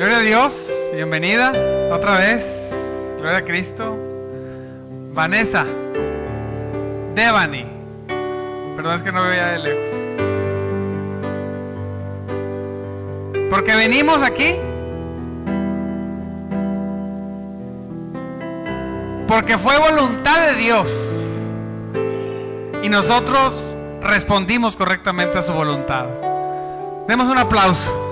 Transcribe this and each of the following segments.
Gloria a Dios, bienvenida otra vez. Gloria a Cristo. Vanessa, Devani. Perdón, es que no veo ya de lejos. Porque venimos aquí. Porque fue voluntad de Dios. Y nosotros respondimos correctamente a su voluntad. Demos un aplauso.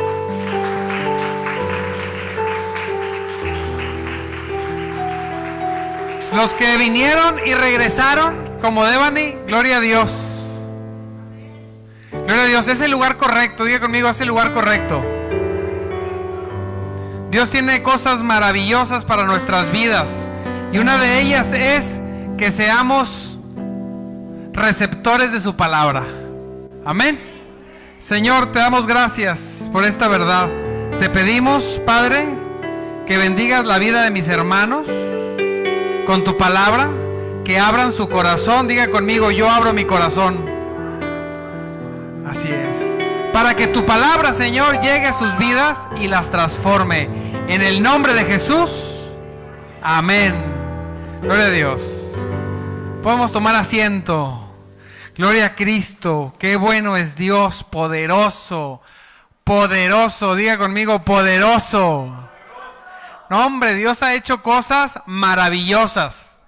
Los que vinieron y regresaron como Devani, gloria a Dios. Gloria a Dios, es el lugar correcto, diga conmigo, es el lugar correcto. Dios tiene cosas maravillosas para nuestras vidas y una de ellas es que seamos receptores de su palabra. Amén. Señor, te damos gracias por esta verdad. Te pedimos, Padre, que bendigas la vida de mis hermanos con tu palabra, que abran su corazón. Diga conmigo, yo abro mi corazón. Así es. Para que tu palabra, Señor, llegue a sus vidas y las transforme. En el nombre de Jesús. Amén. Gloria a Dios. Podemos tomar asiento. Gloria a Cristo. Qué bueno es Dios, poderoso. Poderoso. Diga conmigo, poderoso. No, hombre, Dios ha hecho cosas maravillosas.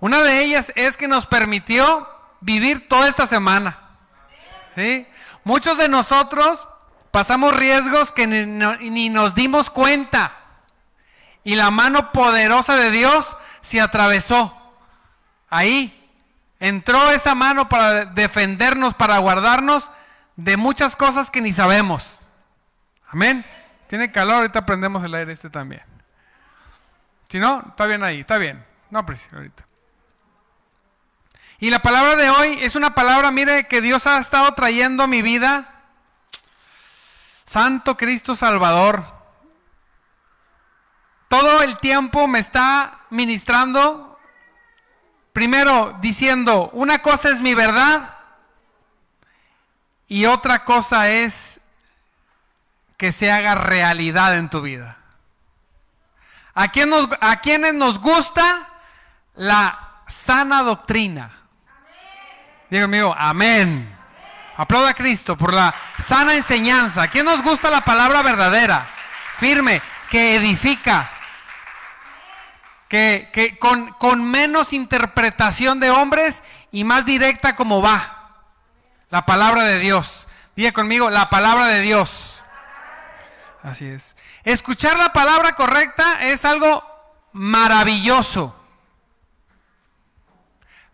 Una de ellas es que nos permitió vivir toda esta semana. ¿Sí? Muchos de nosotros pasamos riesgos que ni, nos dimos cuenta. Y la mano poderosa de Dios se atravesó. Ahí entró esa mano para defendernos, para guardarnos de muchas cosas que ni sabemos. Amén. Tiene calor, ahorita prendemos el aire este también. Si no, está bien ahí, está bien. No, pues ahorita. Y la palabra de hoy es una palabra, mire, que Dios ha estado trayendo a mi vida. Santo Cristo Salvador. Todo el tiempo me está ministrando, primero diciendo, una cosa es mi verdad y otra cosa es que se haga realidad en tu vida. ¿A, quién nos, ¿A quienes nos gusta la sana doctrina? Diga amigo, amén. Aplauda a Cristo por la sana enseñanza. ¿A quién nos gusta la palabra verdadera, firme, que edifica? Que, que con, con menos interpretación de hombres y más directa como va. La palabra de Dios. Diga conmigo, la palabra de Dios. Así es. Escuchar la palabra correcta es algo maravilloso.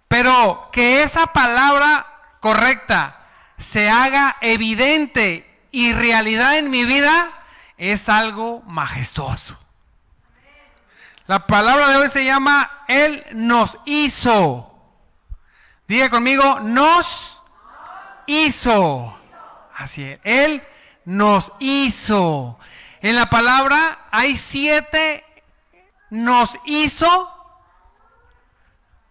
Pero que esa palabra correcta se haga evidente y realidad en mi vida es algo majestuoso. La palabra de hoy se llama Él nos hizo. Diga conmigo, nos hizo. Así es. Él nos hizo. En la palabra hay siete nos hizo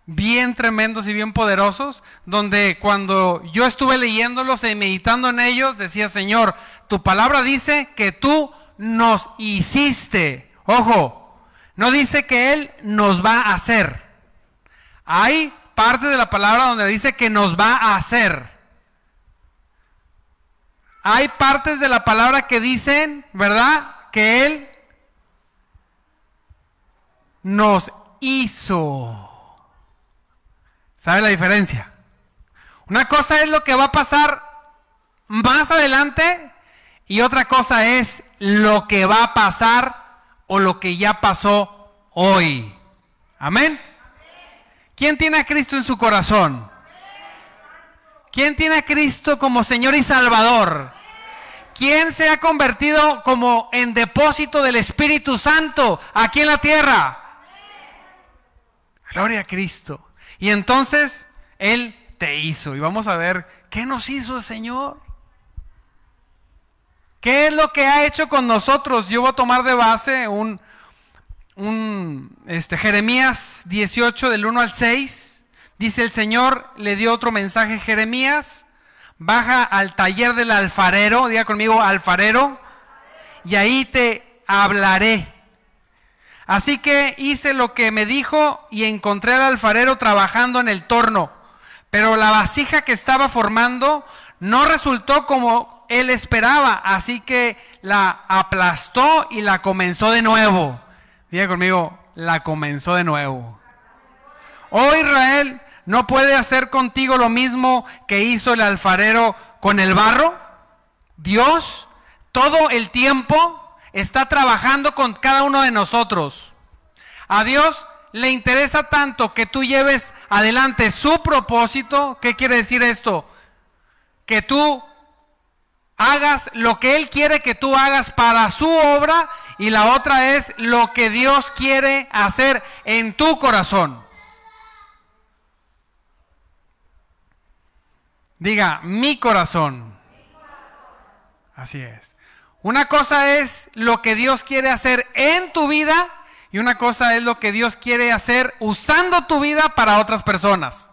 bien tremendos y bien poderosos, donde cuando yo estuve leyéndolos y meditando en ellos, decía, Señor, tu palabra dice que tú nos hiciste. Ojo, no dice que Él nos va a hacer. Hay parte de la palabra donde dice que nos va a hacer. Hay partes de la palabra que dicen, ¿verdad? Que Él nos hizo. ¿Sabe la diferencia? Una cosa es lo que va a pasar más adelante y otra cosa es lo que va a pasar o lo que ya pasó hoy. Amén. ¿Quién tiene a Cristo en su corazón? ¿Quién tiene a Cristo como Señor y Salvador? ¿Quién se ha convertido como en depósito del Espíritu Santo aquí en la tierra? Gloria a Cristo. Y entonces Él te hizo. Y vamos a ver qué nos hizo el Señor. ¿Qué es lo que ha hecho con nosotros? Yo voy a tomar de base un, un este, Jeremías 18 del 1 al 6. Dice el Señor, le dio otro mensaje a Jeremías baja al taller del alfarero, diga conmigo alfarero, y ahí te hablaré. Así que hice lo que me dijo y encontré al alfarero trabajando en el torno. Pero la vasija que estaba formando no resultó como él esperaba, así que la aplastó y la comenzó de nuevo. Diga conmigo, la comenzó de nuevo. Oh Israel, ¿no puede hacer contigo lo mismo que hizo el alfarero con el barro? Dios todo el tiempo está trabajando con cada uno de nosotros. A Dios le interesa tanto que tú lleves adelante su propósito. ¿Qué quiere decir esto? Que tú hagas lo que Él quiere que tú hagas para su obra y la otra es lo que Dios quiere hacer en tu corazón. Diga, mi corazón. Así es. Una cosa es lo que Dios quiere hacer en tu vida y una cosa es lo que Dios quiere hacer usando tu vida para otras personas.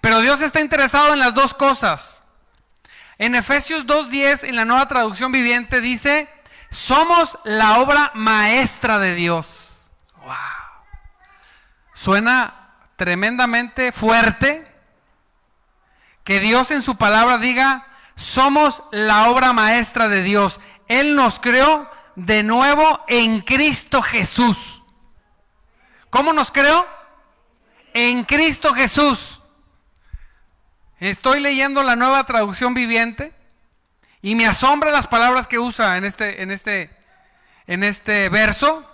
Pero Dios está interesado en las dos cosas. En Efesios 2.10, en la nueva traducción viviente, dice, somos la obra maestra de Dios. Wow. Suena tremendamente fuerte que Dios en su palabra diga, somos la obra maestra de Dios. Él nos creó de nuevo en Cristo Jesús. ¿Cómo nos creó? En Cristo Jesús. Estoy leyendo la nueva traducción viviente y me asombra las palabras que usa en este, en este, en este verso,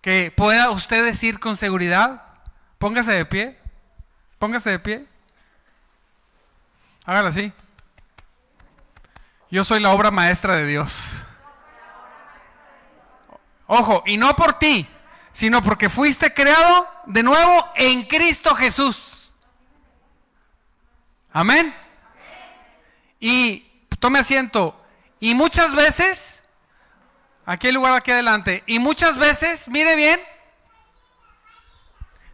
que pueda usted decir con seguridad. Póngase de pie, póngase de pie. Hágalo así. Yo soy la obra maestra de Dios. Ojo, y no por ti, sino porque fuiste creado de nuevo en Cristo Jesús. Amén. Y tome asiento. Y muchas veces, aquí hay lugar aquí adelante, y muchas veces, mire bien,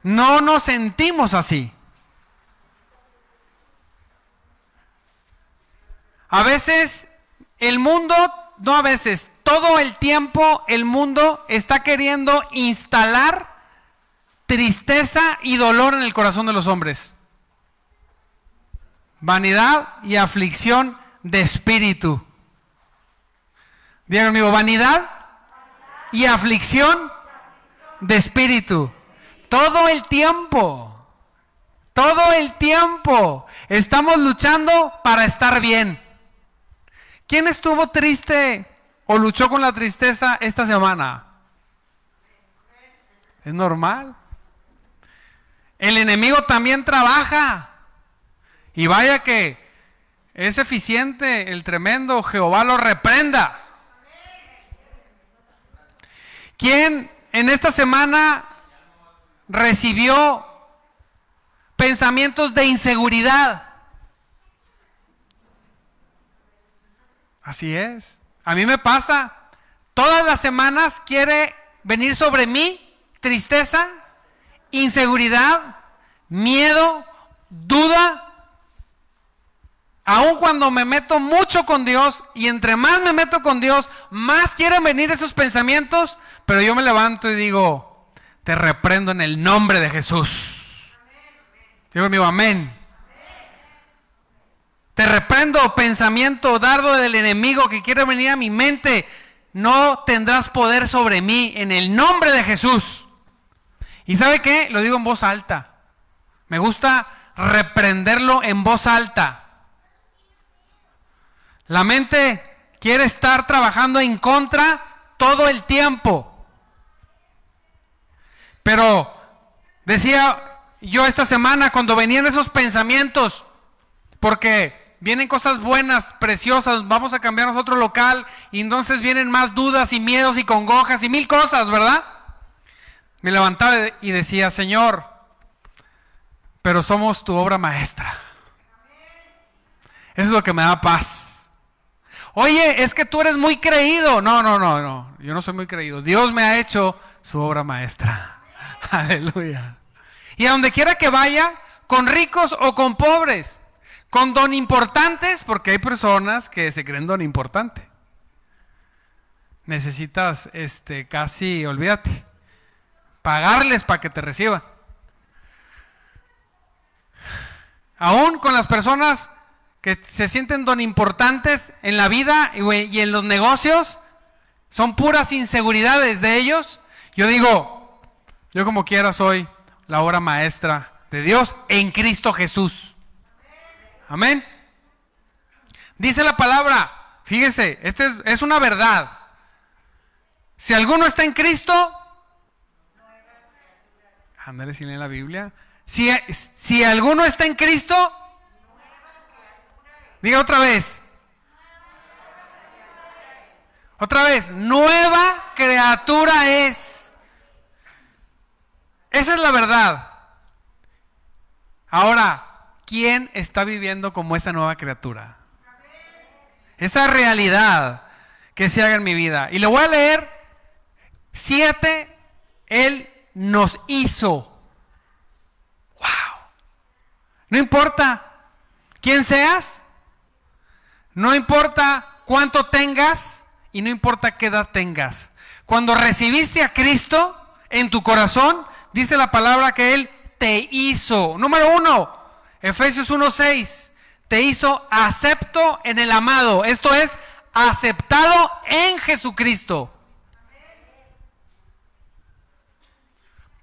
no nos sentimos así. A veces el mundo, no a veces, todo el tiempo el mundo está queriendo instalar tristeza y dolor en el corazón de los hombres vanidad y aflicción de espíritu. Digan amigo, vanidad y aflicción de espíritu. Todo el tiempo, todo el tiempo estamos luchando para estar bien. ¿Quién estuvo triste o luchó con la tristeza esta semana? Es normal. El enemigo también trabaja. Y vaya que es eficiente el tremendo, Jehová lo reprenda. ¿Quién en esta semana recibió pensamientos de inseguridad? Así es. A mí me pasa. Todas las semanas quiere venir sobre mí tristeza, inseguridad, miedo, duda Aun cuando me meto mucho con Dios y entre más me meto con Dios, más quieren venir esos pensamientos, pero yo me levanto y digo, te reprendo en el nombre de Jesús. Digo amigo, amén. Te reprendo pensamiento dardo del enemigo que quiere venir a mi mente. No tendrás poder sobre mí en el nombre de Jesús. ¿Y sabe qué? Lo digo en voz alta. Me gusta reprenderlo en voz alta. La mente quiere estar trabajando en contra todo el tiempo. Pero decía yo esta semana cuando venían esos pensamientos, porque vienen cosas buenas, preciosas, vamos a cambiar otro local y entonces vienen más dudas y miedos y congojas y mil cosas, ¿verdad? Me levantaba y decía, Señor, pero somos tu obra maestra. Eso es lo que me da paz. Oye, es que tú eres muy creído. No, no, no, no. Yo no soy muy creído. Dios me ha hecho su obra maestra. Aleluya. Y a donde quiera que vaya, con ricos o con pobres, con don importantes, porque hay personas que se creen don importante. necesitas, este, casi, olvídate, pagarles para que te reciban. Aún con las personas que se sienten don importantes en la vida y en los negocios, son puras inseguridades de ellos. Yo digo, yo como quiera soy la obra maestra de Dios en Cristo Jesús. Amén. Dice la palabra, fíjese, esta es, una verdad. Si alguno está en Cristo, ándale si lee la Biblia. Si, si alguno está en Cristo, diga otra vez. Otra vez, nueva criatura es. Esa es la verdad. Ahora, ¿quién está viviendo como esa nueva criatura? Esa realidad que se haga en mi vida. Y le voy a leer siete. Él nos hizo. Wow. No importa quién seas. No importa cuánto tengas y no importa qué edad tengas. Cuando recibiste a Cristo en tu corazón, dice la palabra que Él te hizo. Número uno, Efesios 1.6, te hizo acepto en el amado. Esto es, aceptado en Jesucristo.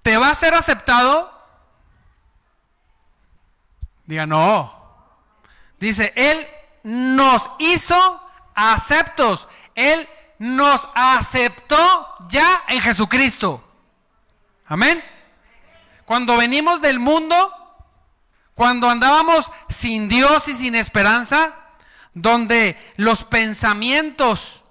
¿Te va a ser aceptado? Diga, no. Dice, Él nos hizo aceptos. Él nos aceptó ya en Jesucristo. Amén. Cuando venimos del mundo, cuando andábamos sin Dios y sin esperanza, donde los pensamientos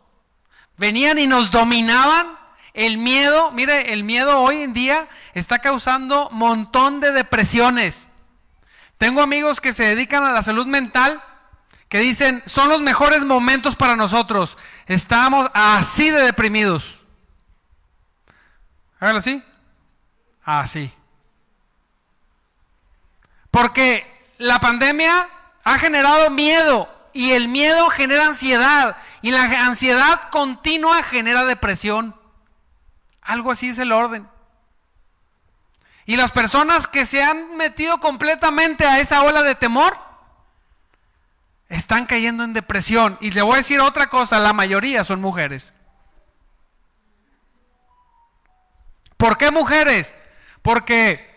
venían y nos dominaban, el miedo, mire, el miedo hoy en día está causando montón de depresiones. Tengo amigos que se dedican a la salud mental que dicen, son los mejores momentos para nosotros. Estamos así de deprimidos. Hágalo así. Así. Porque la pandemia ha generado miedo y el miedo genera ansiedad y la ansiedad continua genera depresión. Algo así es el orden. Y las personas que se han metido completamente a esa ola de temor, están cayendo en depresión. Y le voy a decir otra cosa, la mayoría son mujeres. ¿Por qué mujeres? Porque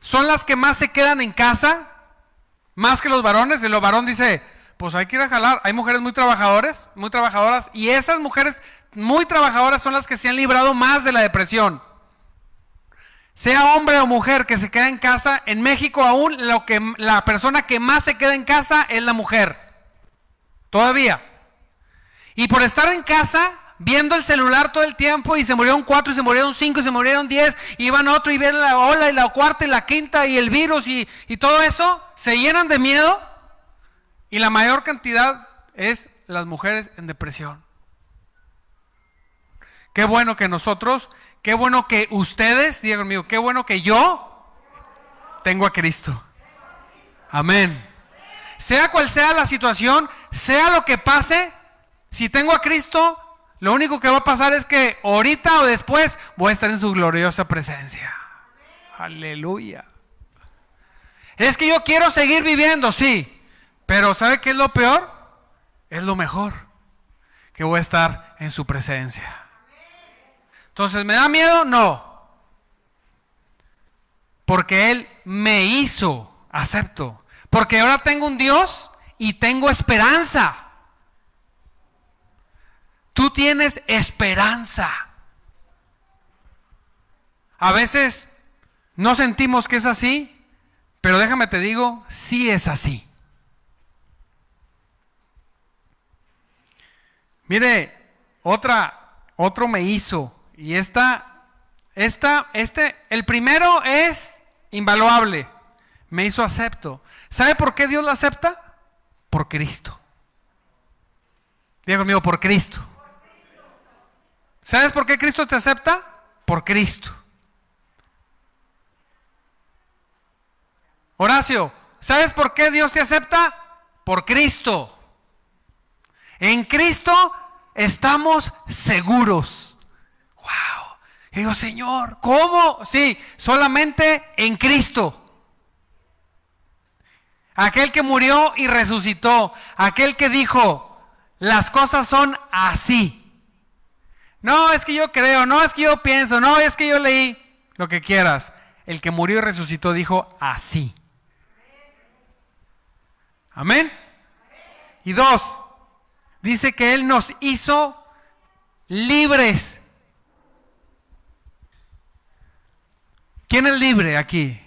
son las que más se quedan en casa, más que los varones. Los varón dice, pues hay que ir a jalar. Hay mujeres muy trabajadoras, muy trabajadoras, y esas mujeres muy trabajadoras son las que se han librado más de la depresión. Sea hombre o mujer que se queda en casa, en México aún lo que la persona que más se queda en casa es la mujer. Todavía. Y por estar en casa, viendo el celular todo el tiempo, y se murieron cuatro, y se murieron cinco, y se murieron diez, y iban otro, y ven la ola, y la cuarta, y la quinta, y el virus, y, y todo eso, se llenan de miedo, y la mayor cantidad es las mujeres en depresión. Qué bueno que nosotros, qué bueno que ustedes, digan conmigo, qué bueno que yo tengo a Cristo. Amén sea cual sea la situación, sea lo que pase, si tengo a Cristo, lo único que va a pasar es que ahorita o después voy a estar en su gloriosa presencia. Aleluya. Es que yo quiero seguir viviendo, sí, pero ¿sabe qué es lo peor? Es lo mejor, que voy a estar en su presencia. Entonces, ¿me da miedo? No. Porque Él me hizo, acepto. Porque ahora tengo un Dios y tengo esperanza. Tú tienes esperanza. A veces no sentimos que es así, pero déjame te digo, sí es así. Mire, otra, otro me hizo. Y esta, esta, este, el primero es invaluable. Me hizo acepto. ¿Sabe por qué Dios lo acepta? Por Cristo. Diga conmigo, por Cristo. ¿Sabes por qué Cristo te acepta? Por Cristo. Horacio, ¿sabes por qué Dios te acepta? Por Cristo. En Cristo estamos seguros. Wow. Y digo, Señor, ¿cómo? Sí, solamente en Cristo. Aquel que murió y resucitó. Aquel que dijo, las cosas son así. No, es que yo creo, no, es que yo pienso, no, es que yo leí, lo que quieras. El que murió y resucitó dijo así. Amén. Y dos, dice que Él nos hizo libres. ¿Quién es libre aquí?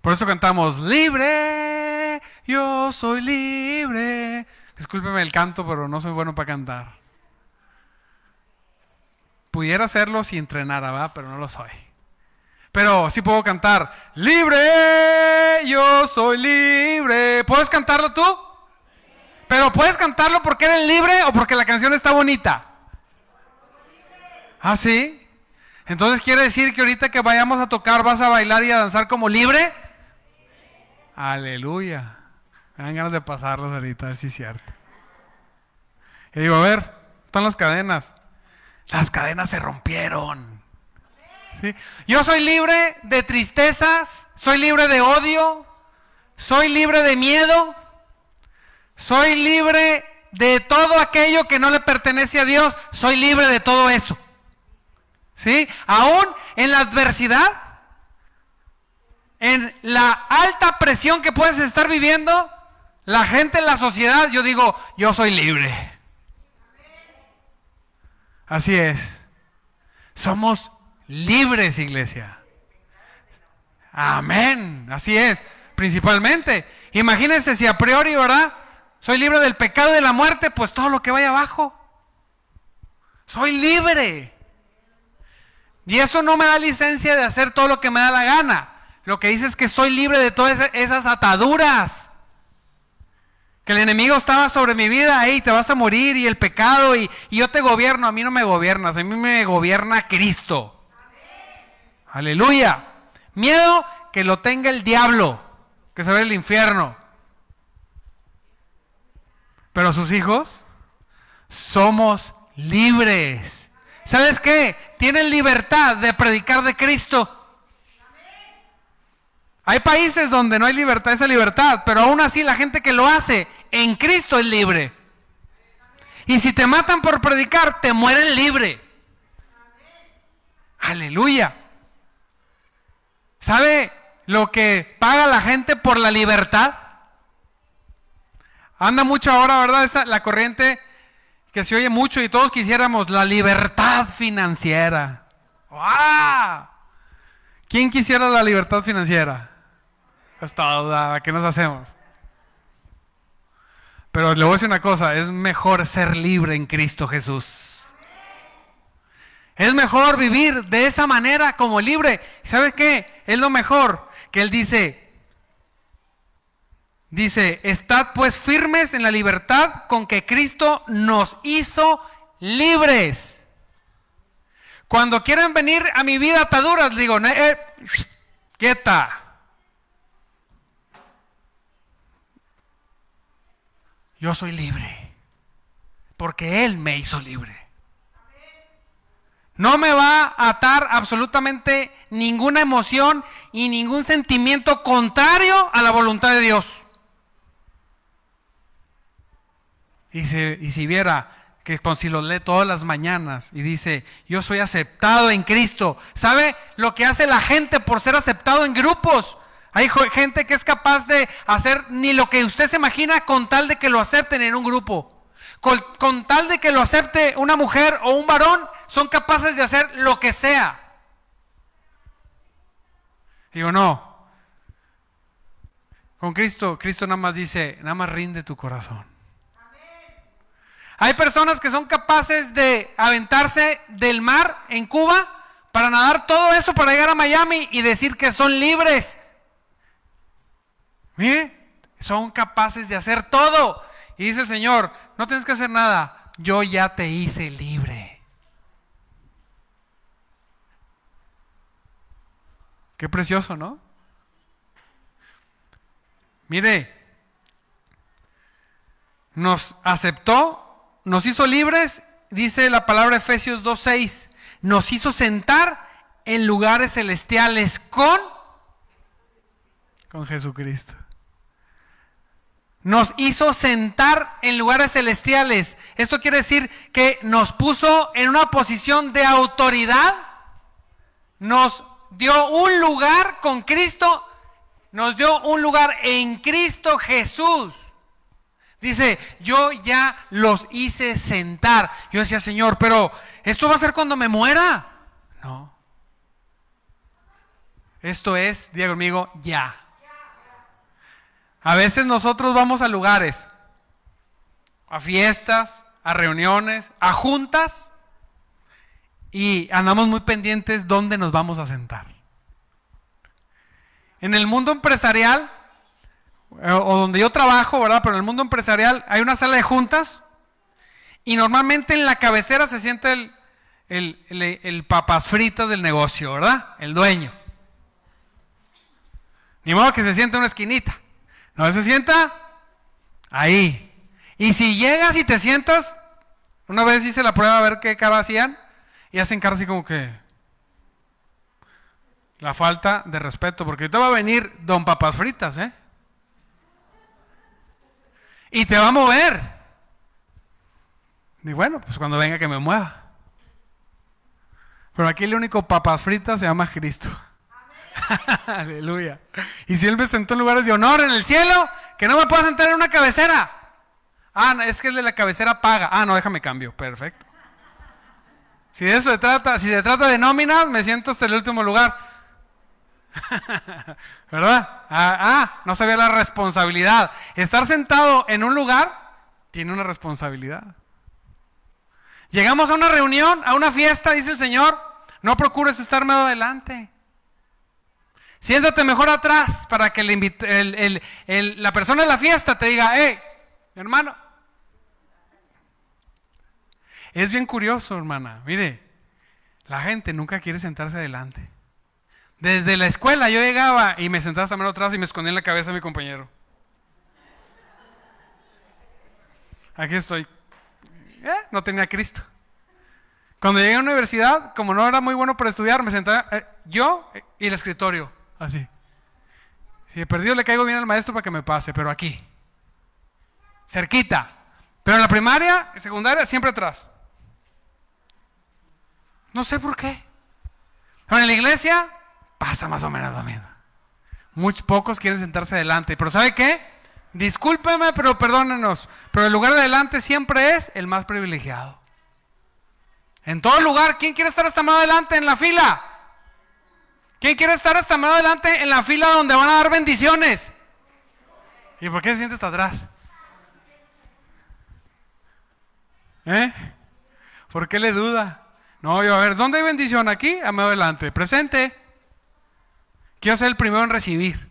Por eso cantamos, libre, yo soy libre. Discúlpeme el canto, pero no soy bueno para cantar. Pudiera hacerlo si entrenara, ¿verdad? Pero no lo soy. Pero sí puedo cantar, libre, yo soy libre. ¿Puedes cantarlo tú? Pero puedes cantarlo porque eres libre o porque la canción está bonita. ¿Ah, sí? Entonces quiere decir que ahorita que vayamos a tocar vas a bailar y a danzar como libre. Aleluya. Me dan ganas de pasarlos ahorita, a ver si es cierto. Y digo, a ver, están las cadenas. Las cadenas se rompieron. Yo soy libre de tristezas, soy libre de odio, soy libre de miedo, soy libre de todo aquello que no le pertenece a Dios, soy libre de todo eso. ¿Sí? Aún en la adversidad, en la alta presión que puedes estar viviendo, la gente en la sociedad, yo digo, yo soy libre. Así es. Somos libres, iglesia. Amén. Así es. Principalmente. Imagínense si a priori, ¿verdad? Soy libre del pecado y de la muerte, pues todo lo que vaya abajo. Soy libre. Y esto no me da licencia de hacer todo lo que me da la gana. Lo que dice es que soy libre de todas esas ataduras. Que el enemigo estaba sobre mi vida, ahí te vas a morir y el pecado y, yo te gobierno, a mí no me gobiernas, a mí me gobierna Cristo. Aleluya. Miedo que lo tenga el diablo, que se ve el infierno. Pero sus hijos somos libres. ¿Sabes qué? Tienen libertad de predicar de Cristo. Hay países donde no hay libertad, esa libertad, pero aún así la gente que lo hace en Cristo es libre. Y si te matan por predicar, te mueren libre. Aleluya. ¿Sabe lo que paga la gente por la libertad? Anda mucho ahora, ¿verdad? Esa, la corriente que se oye mucho y todos quisiéramos la libertad financiera. ¡Wow! ¿Quién quisiera la libertad financiera? Hasta ¿qué nos hacemos? Pero le voy a decir una cosa, es mejor ser libre en Cristo Jesús. Es mejor vivir de esa manera como libre. ¿Sabe qué? Es lo mejor que Él dice. Dice, estad pues firmes en la libertad con que Cristo nos hizo libres. Cuando quieren venir a mi vida ataduras, digo, eh, quieta. Yo soy libre, porque Él me hizo libre. No me va a atar absolutamente ninguna emoción y ningún sentimiento contrario a la voluntad de Dios. Y si, y si viera que con si lo lee todas las mañanas y dice, yo soy aceptado en Cristo, ¿sabe lo que hace la gente por ser aceptado en grupos? Hay gente que es capaz de hacer ni lo que usted se imagina con tal de que lo acepten en un grupo. Con, tal de que lo acepte una mujer o un varón, son capaces de hacer lo que sea. Digo, no. Con Cristo, Cristo nada más dice, nada más rinde tu corazón. Hay personas que son capaces de aventarse del mar en Cuba para nadar todo eso para llegar a Miami y decir que son libres son capaces de hacer todo. Y dice el Señor, no tienes que hacer nada, yo ya te hice libre. Qué precioso, ¿no? Mire, nos aceptó nos hizo libres, dice la palabra Efesios 2.6, nos hizo sentar en lugares celestiales con, con Jesucristo. Nos hizo sentar en lugares celestiales. Esto quiere decir que nos puso en una posición de autoridad. Nos dio un lugar con Cristo. Nos dio un lugar en Cristo Jesús. Dice, yo ya los hice sentar. Yo decía, Señor, pero esto va a ser cuando me muera. No. Esto es, diga conmigo, ya. A veces nosotros vamos a lugares, a fiestas, a reuniones, a juntas, y andamos muy pendientes dónde nos vamos a sentar. En el mundo empresarial, eh, o donde yo trabajo, ¿verdad? Pero en el mundo empresarial hay una sala de juntas y normalmente en la cabecera se siente el, el, el papas fritas del negocio, ¿verdad? El dueño. Ni modo que se siente en una esquinita. No se sienta ahí. Y si llegas y te sientas, una vez hice la prueba a ver qué cara hacían, y hacen cara así como que la falta de respeto, porque te va a venir don papas fritas, ¿eh? Y te va a mover. Y bueno, pues cuando venga que me mueva. Pero aquí el único papas fritas se llama Cristo. Aleluya. Y si Él me sentó en lugares de honor en el cielo, que no me pueda sentar en una cabecera. Ah, es que la cabecera paga. Ah, no, déjame cambio. Perfecto. Si de eso se trata, si se trata de nóminas, me siento hasta el último lugar. ¿Verdad? Ah, ah, no sabía la responsabilidad. Estar sentado en un lugar tiene una responsabilidad. Llegamos a una reunión, a una fiesta, dice el Señor, no procures estar adelante. Siéntate mejor atrás para que la persona de la fiesta te diga, hey, hermano. Es bien curioso, hermana. Mire, la gente nunca quiere sentarse adelante. Desde la escuela yo llegaba y me sentaba también atrás y me escondía en la cabeza a mi compañero. Aquí estoy. Eh, no tenía Cristo. Cuando llegué a la universidad, como no era muy bueno para estudiar, me sentaba eh, yo y el escritorio. Así. Si he perdido le caigo bien al maestro para que me pase, pero aquí. Cerquita. Pero en la primaria y secundaria siempre atrás. No sé por qué. Pero en la iglesia pasa más o menos lo mismo. Muchos pocos quieren sentarse adelante. Pero ¿sabe qué? Discúlpeme, pero perdónenos. Pero el lugar de adelante siempre es el más privilegiado. En todo lugar, ¿quién quiere estar hasta más adelante en la fila? ¿Quién quiere estar hasta más adelante en la fila donde van a dar bendiciones? ¿Y por qué se siente hasta atrás? ¿Eh? ¿Por qué le duda? No, yo a ver, ¿dónde hay bendición? Aquí, a más adelante. Presente. Quiero ser el primero en recibir.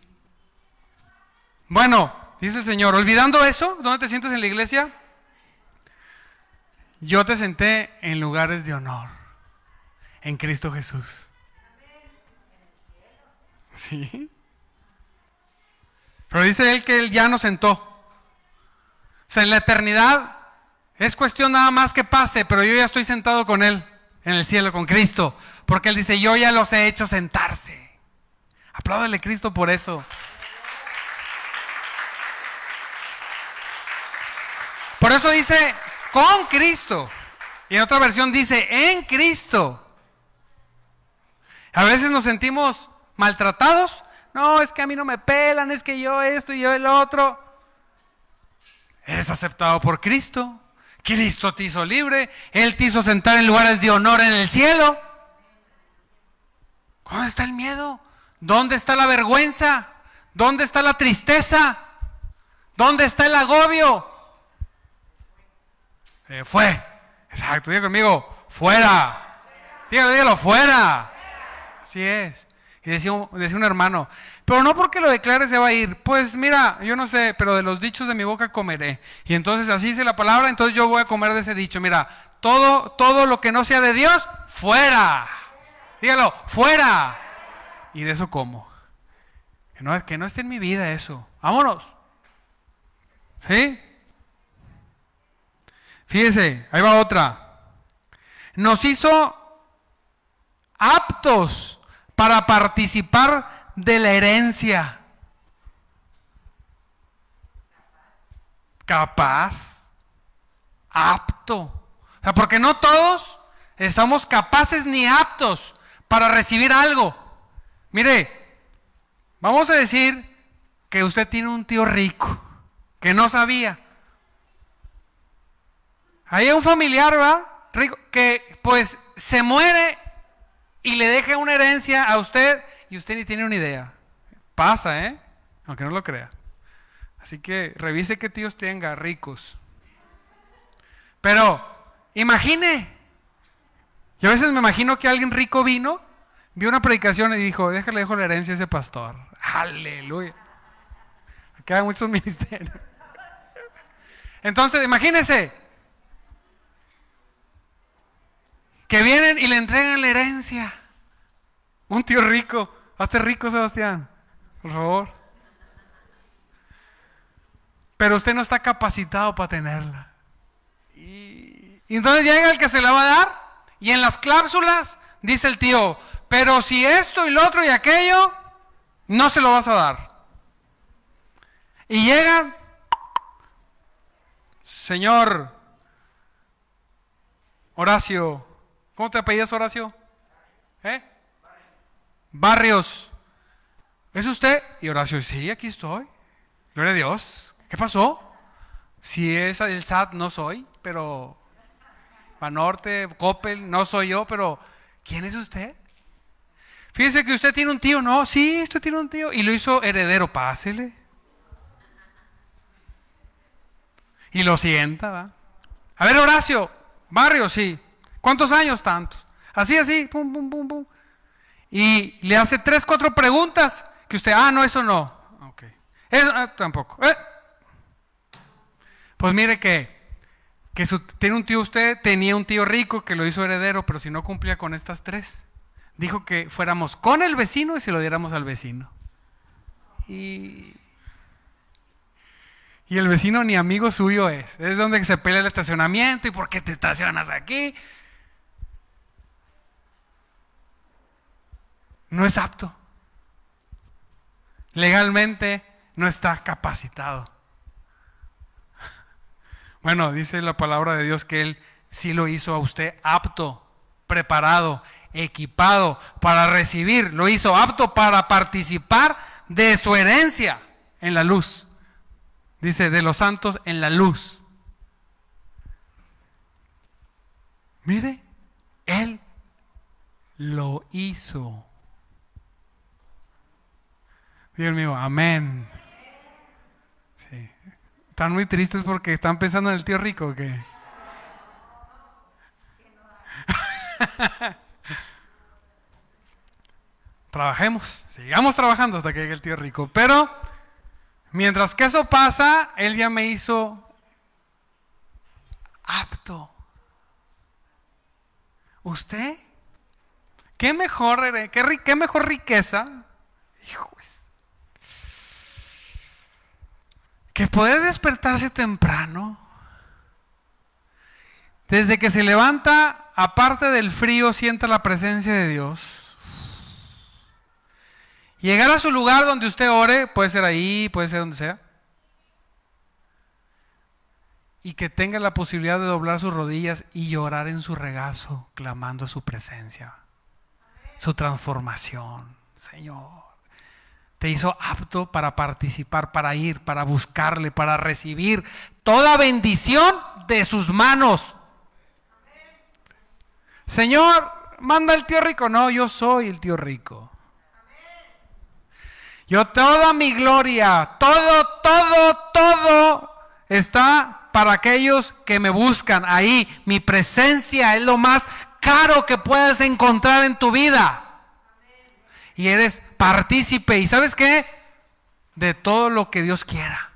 Bueno, dice el Señor, olvidando eso, ¿dónde te sientes en la iglesia? Yo te senté en lugares de honor, en Cristo Jesús. Sí. Pero dice él que él ya nos sentó. O sea, en la eternidad es cuestión nada más que pase, pero yo ya estoy sentado con él en el cielo, con Cristo. Porque él dice, yo ya los he hecho sentarse. Apláudale Cristo por eso. Por eso dice, con Cristo. Y en otra versión dice, en Cristo. A veces nos sentimos maltratados. No, es que a mí no me pelan, es que yo esto y yo el otro. Eres aceptado por Cristo. Cristo te hizo libre. Él te hizo sentar en lugares de honor en el cielo. ¿Dónde está el miedo? ¿Dónde está la vergüenza? ¿Dónde está la tristeza? ¿Dónde está el agobio? Eh, fue. Exacto, diga conmigo, fuera. Dígalo, dígalo, fuera. Así es. Y decía, decía, un hermano, pero no porque lo declare se va a ir. Pues mira, yo no sé, pero de los dichos de mi boca comeré. Y entonces así dice la palabra, entonces yo voy a comer de ese dicho. Mira, todo, todo lo que no sea de Dios, fuera. Dígalo, fuera. Y de eso como. Que no, que no esté en mi vida eso. Vámonos. ¿Sí? Fíjese, ahí va otra. Nos hizo aptos para participar de la herencia. Capaz, apto. O sea, porque no todos estamos capaces ni aptos para recibir algo. Mire, vamos a decir que usted tiene un tío rico, que no sabía. Hay un familiar, ¿verdad? Rico, que pues se muere y le deja una herencia a usted y usted ni tiene una idea. Pasa, ¿eh? Aunque no lo crea. Así que revise qué tíos tenga, ricos. Pero, imagine. Yo a veces me imagino que alguien rico vino, vio una predicación y dijo, déjale, dejo la herencia a ese pastor. Aleluya. Aquí hay muchos ministerios. Entonces, imagínese, que vienen y le entregan la herencia. Un tío rico. Hazte rico, Sebastián. Por favor. Pero usted no está capacitado para tenerla. Y, entonces llega el que se la va a dar. Y en las cláusulas dice el tío, pero si esto y lo otro y aquello, no se lo vas a dar. Y llega señor Horacio, ¿Cómo te apellidas, Horacio? ¿Eh? Barrios. ¿Es usted? Y Horacio, sí, aquí estoy. Gloria a Dios. ¿Qué pasó? Si es el SAT, no soy, pero Banorte, Coppel, no soy yo, pero ¿quién es usted? Fíjese que usted tiene un tío, ¿no? Sí, usted tiene un tío. Y lo hizo heredero, pásele. Y lo sienta, ¿va? A ver, Horacio, Barrios, sí. ¿Cuántos años? Tantos. Así, así, pum, pum, pum, pum. Y le hace tres, cuatro preguntas que usted, ah, no, eso no. Ok. Eso ah, tampoco. Eh. Pues mire que, que tiene un tío usted, tenía un tío rico que lo hizo heredero, pero si no cumplía con estas tres, dijo que fuéramos con el vecino y se lo diéramos al vecino. Y, y el vecino ni amigo suyo es. Es donde se pelea el estacionamiento y por qué te estacionas aquí. No es apto. Legalmente no está capacitado. Bueno, dice la palabra de Dios que Él sí lo hizo a usted apto, preparado, equipado para recibir, lo hizo apto para participar de su herencia en la luz. Dice, de los santos en la luz. Mire, Él lo hizo. Dios mío, amén. Sí. Están muy tristes porque están pensando en el tío rico que. Trabajemos, sigamos trabajando hasta que llegue el tío rico. Pero mientras que eso pasa, él ya me hizo apto. ¿Usted? ¿Qué mejor, qué, qué mejor riqueza? Hijo, que puede despertarse temprano. Desde que se levanta, aparte del frío, sienta la presencia de Dios. Llegar a su lugar donde usted ore, puede ser ahí, puede ser donde sea. Y que tenga la posibilidad de doblar sus rodillas y llorar en su regazo, clamando su presencia, su transformación, Señor te hizo apto para participar, para ir, para buscarle, para recibir toda bendición de sus manos. Señor, manda el tío rico. No, yo soy el tío rico. Yo toda mi gloria, todo, todo, todo está para aquellos que me buscan. Ahí mi presencia es lo más caro que puedes encontrar en tu vida y eres partícipe. ¿Y sabes qué? De todo lo que Dios quiera.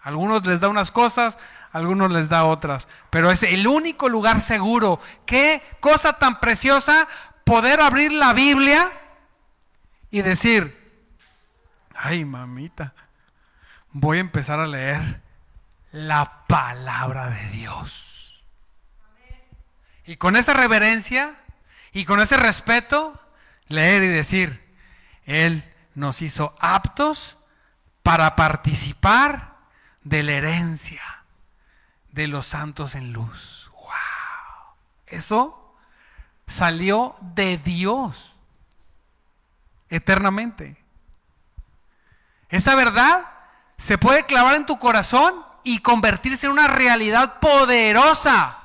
algunos les da unas cosas, algunos les da otras. Pero es el único lugar seguro. Qué cosa tan preciosa poder abrir la Biblia y decir, ay mamita, voy a empezar a leer la palabra de Dios. Y con esa reverencia y con ese respeto, leer y decir, Él nos hizo aptos para participar de la herencia de los santos en luz. ¡Wow! Eso salió de Dios eternamente. Esa verdad se puede clavar en tu corazón y convertirse en una realidad poderosa.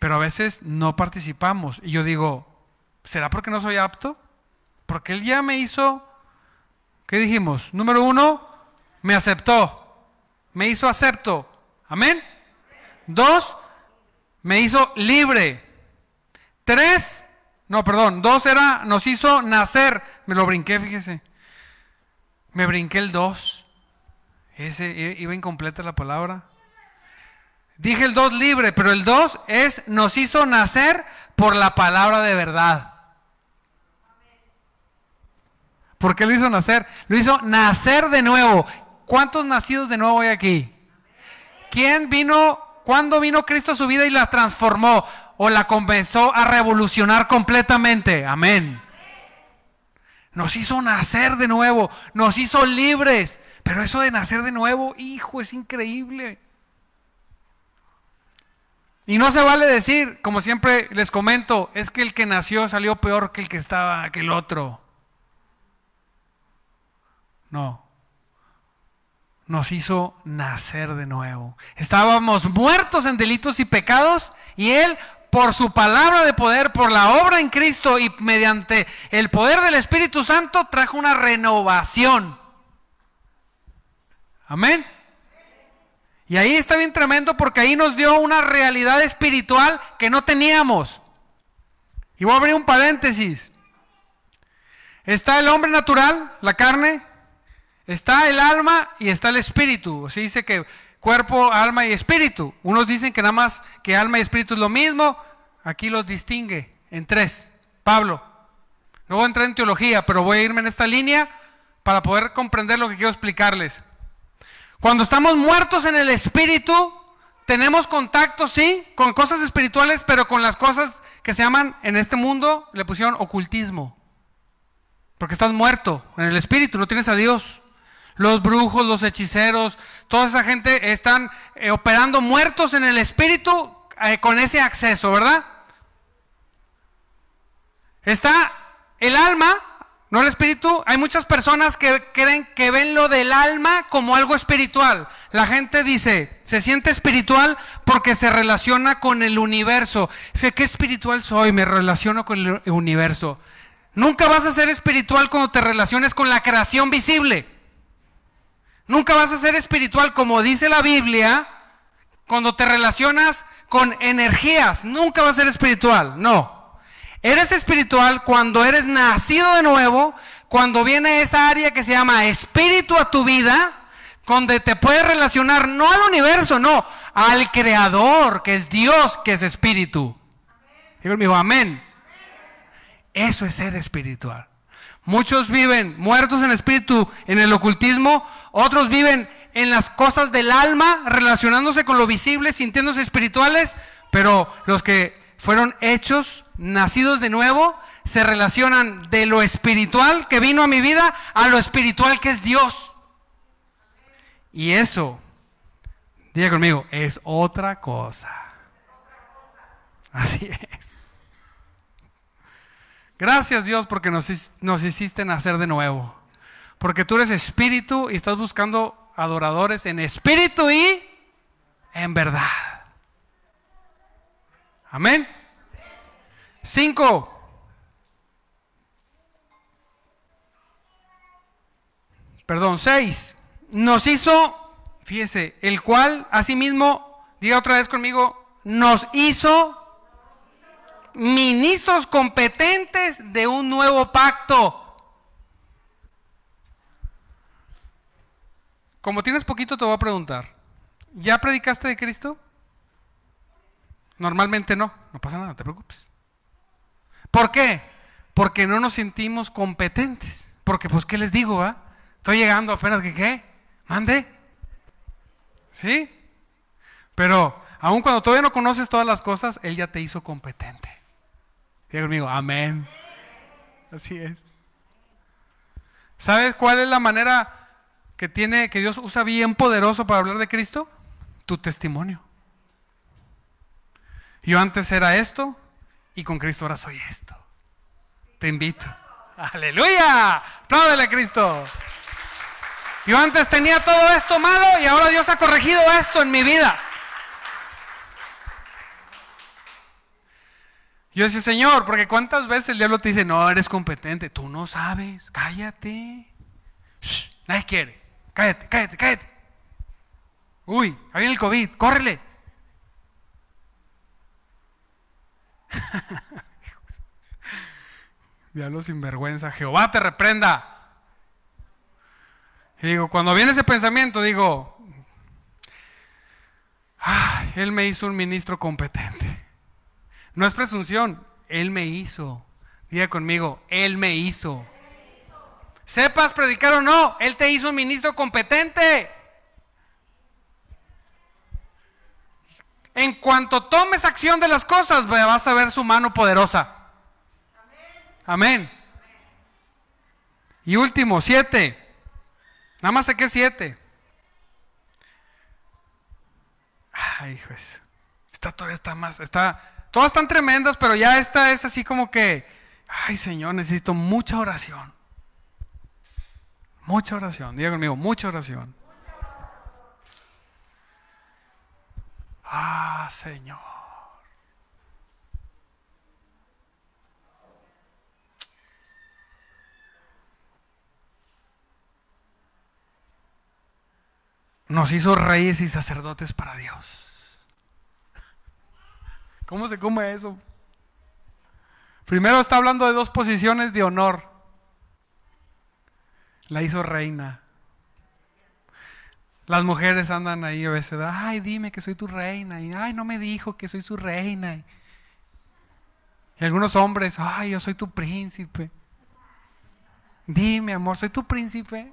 Pero a veces no participamos. Y yo digo, ¿será porque no soy apto? Porque Él ya me hizo, ¿qué dijimos? Número uno, me aceptó. Me hizo acepto. Amén. Dos, me hizo libre. Tres, no, perdón, dos era, nos hizo nacer. Me lo brinqué, fíjese. Me brinqué el dos. Ese iba incompleta la palabra. Dije el dos libre, pero el dos es, nos hizo nacer por la palabra de verdad. ¿Por qué lo hizo nacer? Lo hizo nacer de nuevo. ¿Cuántos nacidos de nuevo hay aquí? ¿Quién vino, cuándo vino Cristo a su vida y la transformó? o la comenzó a revolucionar completamente. Amén. Nos hizo nacer de nuevo, nos hizo libres. Pero eso de nacer de nuevo, hijo, es increíble. Y no se vale decir, como siempre les comento, es que el que nació salió peor que el que estaba, que el otro. No. Nos hizo nacer de nuevo. Estábamos muertos en delitos y pecados y Él por su palabra de poder, por la obra en Cristo y mediante el poder del Espíritu Santo trajo una renovación. Amén. Y ahí está bien tremendo porque ahí nos dio una realidad espiritual que no teníamos. Y voy a abrir un paréntesis. Está el hombre natural, la carne, está el alma y está el espíritu. Se dice que cuerpo, alma y espíritu. Unos dicen que nada más que alma y espíritu es lo mismo. Aquí los distingue en tres. Pablo. No voy a entrar en teología, pero voy a irme en esta línea para poder comprender lo que quiero explicarles. Cuando estamos muertos en el espíritu, tenemos contacto, sí, con cosas espirituales, pero con las cosas que se llaman en este mundo, le pusieron ocultismo. Porque estás muerto en el espíritu, no tienes a Dios. Los brujos, los hechiceros, toda esa gente están eh, operando muertos en el espíritu eh, con ese acceso, ¿verdad? Está el alma, no el espíritu. Hay muchas personas que creen que ven lo del alma como algo espiritual. La gente dice, se siente espiritual porque se relaciona con el universo. Sé qué espiritual soy, me relaciono con el universo. Nunca vas a ser espiritual cuando te relaciones con la creación visible. Nunca vas a ser espiritual como dice la Biblia cuando te relacionas con energías. Nunca vas a ser espiritual, no. Eres espiritual cuando eres nacido de nuevo, cuando viene esa área que se llama espíritu a tu vida, donde te puedes relacionar no al universo, no, al creador, que es Dios, que es espíritu. Digo conmigo, amén. Eso es ser espiritual. Muchos viven muertos en espíritu en el ocultismo, otros viven en las cosas del alma, relacionándose con lo visible, sintiéndose espirituales, pero los que fueron hechos, nacidos de nuevo, se relacionan de lo espiritual que vino a mi vida a lo espiritual que es Dios. Y eso, diga conmigo, es otra cosa. Así es. Gracias Dios porque nos, nos hiciste nacer de nuevo. Porque tú eres espíritu y estás buscando adoradores en espíritu y en verdad. Amén. Cinco. Perdón, seis. Nos hizo, fíjese, el cual asimismo, diga otra vez conmigo, nos hizo ministros competentes de un nuevo pacto. Como tienes poquito, te voy a preguntar. ¿Ya predicaste de Cristo? Normalmente no, no pasa nada, no te preocupes. ¿Por qué? Porque no nos sentimos competentes. Porque, pues, ¿qué les digo? Ah? Estoy llegando apenas que qué. Mande. ¿Sí? Pero aun cuando todavía no conoces todas las cosas, Él ya te hizo competente. Diga conmigo, amén. Así es. ¿Sabes cuál es la manera que tiene, que Dios usa bien poderoso para hablar de Cristo? Tu testimonio. Yo antes era esto y con Cristo ahora soy esto. Te invito. Aleluya. Apláudele a Cristo. Yo antes tenía todo esto malo y ahora Dios ha corregido esto en mi vida. Yo decía, Señor, porque cuántas veces el diablo te dice, no, eres competente, tú no sabes, cállate. Nadie quiere. Cállate, cállate, cállate. Uy, ahí viene el COVID, córrele. Diablo sin vergüenza, Jehová te reprenda. Y digo, cuando viene ese pensamiento, digo, ay, Él me hizo un ministro competente. No es presunción, Él me hizo. Diga conmigo, Él me hizo. Sepas predicar o no, Él te hizo un ministro competente. En cuanto tomes acción de las cosas, vas a ver su mano poderosa. Amén. Y último, siete. Nada más sé que siete. Ay, hijo, esta todavía está más, está, todas están tremendas, pero ya esta es así como que, ay Señor, necesito mucha oración. Mucha oración, diga conmigo, mucha oración. Ah, Señor. Nos hizo reyes y sacerdotes para Dios. ¿Cómo se come eso? Primero está hablando de dos posiciones de honor. La hizo reina. Las mujeres andan ahí a veces, ay, dime que soy tu reina, y ay, no me dijo que soy su reina. Y algunos hombres, ay, yo soy tu príncipe. Dime, amor, soy tu príncipe.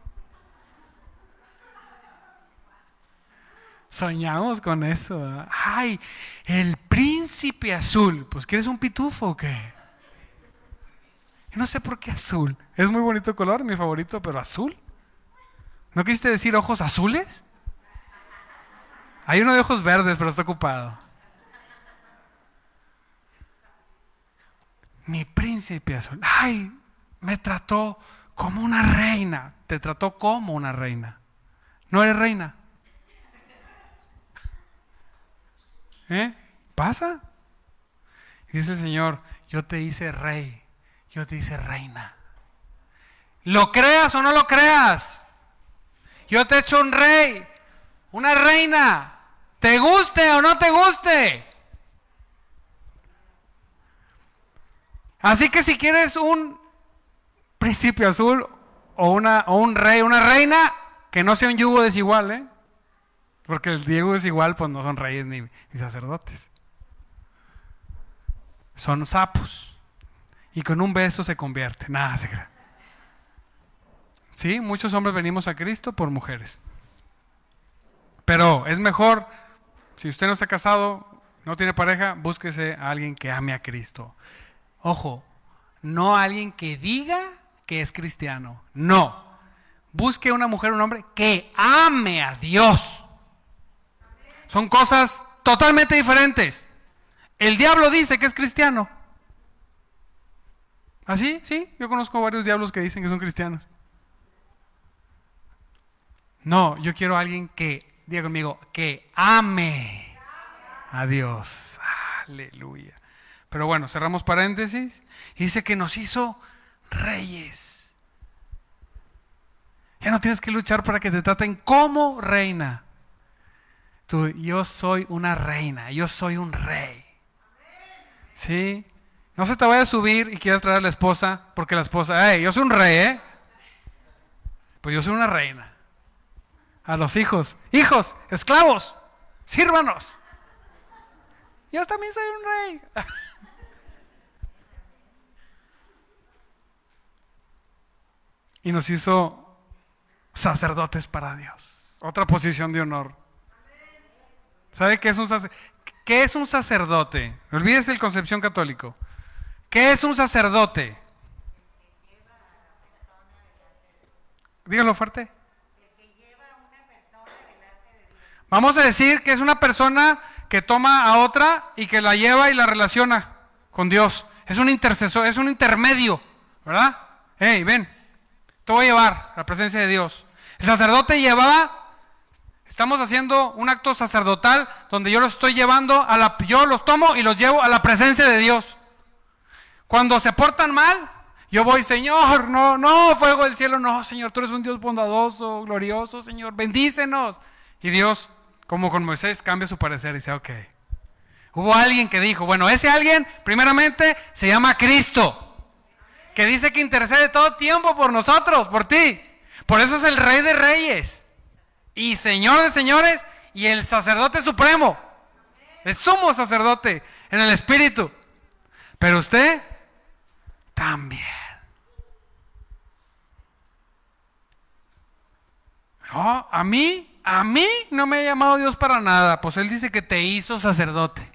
Soñamos con eso. Ay, el príncipe azul. Pues ¿quieres un pitufo o qué? no sé por qué azul. Es muy bonito color, mi favorito, pero azul. ¿No quisiste decir ojos azules? Hay uno de ojos verdes, pero está ocupado. Mi príncipe azul. Ay, me trató como una reina. Te trató como una reina. No eres reina. ¿Eh? ¿Pasa? dice el Señor, yo te hice rey, yo te hice reina. ¿Lo creas o no lo creas? Yo te he hecho un rey, una reina. ¿Te guste o no te guste? Así que si quieres un príncipe azul o, una, o un rey, una reina, que no sea un yugo desigual, ¿eh? Porque el Diego es igual, pues no son reyes ni, sacerdotes. Son sapos. Y con un beso se convierte. Nada se. Sí, muchos hombres venimos a Cristo por mujeres. Pero es mejor si usted no está casado, no tiene pareja, búsquese a alguien que ame a Cristo. Ojo, no a alguien que diga que es cristiano. No. Busque una mujer un hombre que ame a Dios. Son cosas totalmente diferentes. El diablo dice que es cristiano. ¿Así? ¿Ah, sí, yo conozco varios diablos que dicen que son cristianos. No, yo quiero a alguien que diga conmigo, que ame a Dios. Aleluya. Pero bueno, cerramos paréntesis. Y dice que nos hizo reyes. Ya no tienes que luchar para que te traten como reina. Tú, yo soy una reina, yo soy un rey. ¿Sí? No se te vaya a subir y quieras traer a la esposa, porque la esposa, hey, yo soy un rey, ¿eh? Pues yo soy una reina a los hijos, hijos, esclavos, sírvanos. Yo también soy un rey. y nos hizo sacerdotes para Dios. Otra posición de honor. ¿Sabe qué es un sacerdote? ¿Qué es un sacerdote? Olvídese el concepción católico. ¿Qué es un sacerdote? Díganlo fuerte. Vamos a decir que es una persona que toma a otra y que la lleva y la relaciona con Dios. Es un intercesor, es un intermedio, ¿verdad? Hey, ven, te voy a llevar a la presencia de Dios. El sacerdote llevaba, estamos haciendo un acto sacerdotal donde yo los estoy llevando a la, yo los tomo y los llevo a la presencia de Dios. Cuando se portan mal, yo voy, Señor, no, no, fuego del cielo, no, Señor, tú eres un Dios bondadoso, glorioso, Señor, bendícenos. Y Dios, como con Moisés, cambia su parecer y dice, ok. Hubo alguien que dijo, bueno, ese alguien, primeramente, se llama Cristo, que dice que intercede todo tiempo por nosotros, por ti. Por eso es el Rey de Reyes y Señor de Señores y el sacerdote supremo. Es sumo sacerdote en el Espíritu. Pero usted también. No, a mí, a mí no me ha llamado Dios para nada, pues Él dice que te hizo sacerdote.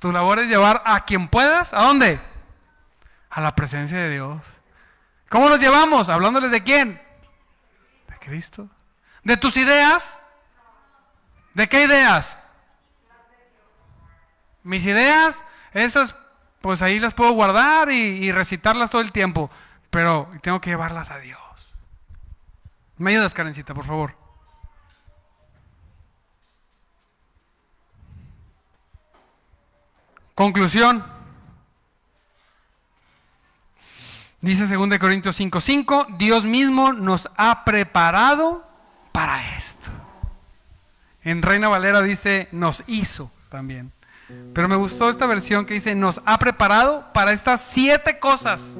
Tu labor es llevar a quien puedas, ¿a dónde? A la presencia de Dios. ¿Cómo nos llevamos? Hablándoles de quién? De Cristo. ¿De tus ideas? ¿De qué ideas? Mis ideas, esas, pues ahí las puedo guardar y, y recitarlas todo el tiempo, pero tengo que llevarlas a Dios. ¿Me ayudas, Karencita, por favor? Conclusión. Dice 2 Corintios 5:5, Dios mismo nos ha preparado para esto. En Reina Valera dice, nos hizo también. Pero me gustó esta versión que dice, nos ha preparado para estas siete cosas.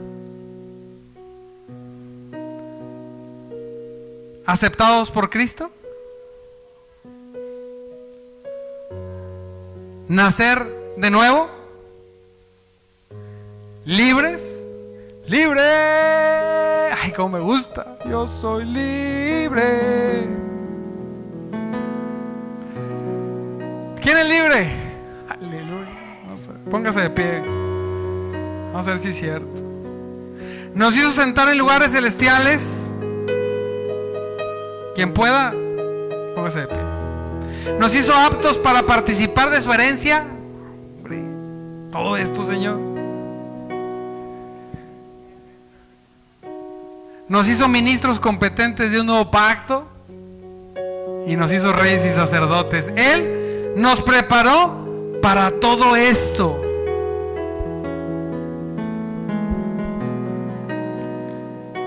Aceptados por Cristo? ¿Nacer de nuevo? ¿Libres? ¡Libre! ¡Ay, cómo me gusta! Yo soy libre. ¿Quién es libre? Aleluya. Póngase de pie. Vamos a ver si es cierto. Nos hizo sentar en lugares celestiales quien pueda, póngase de pie. Nos hizo aptos para participar de su herencia. todo esto, Señor. Nos hizo ministros competentes de un nuevo pacto. Y nos hizo reyes y sacerdotes. Él nos preparó para todo esto.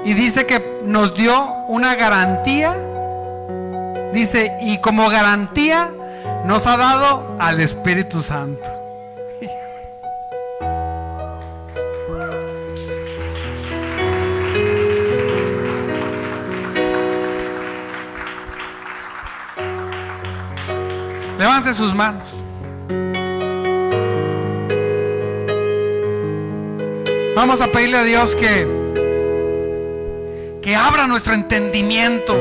Y dice que nos dio una garantía Dice, y como garantía nos ha dado al Espíritu Santo. Levante sus manos. Vamos a pedirle a Dios que que abra nuestro entendimiento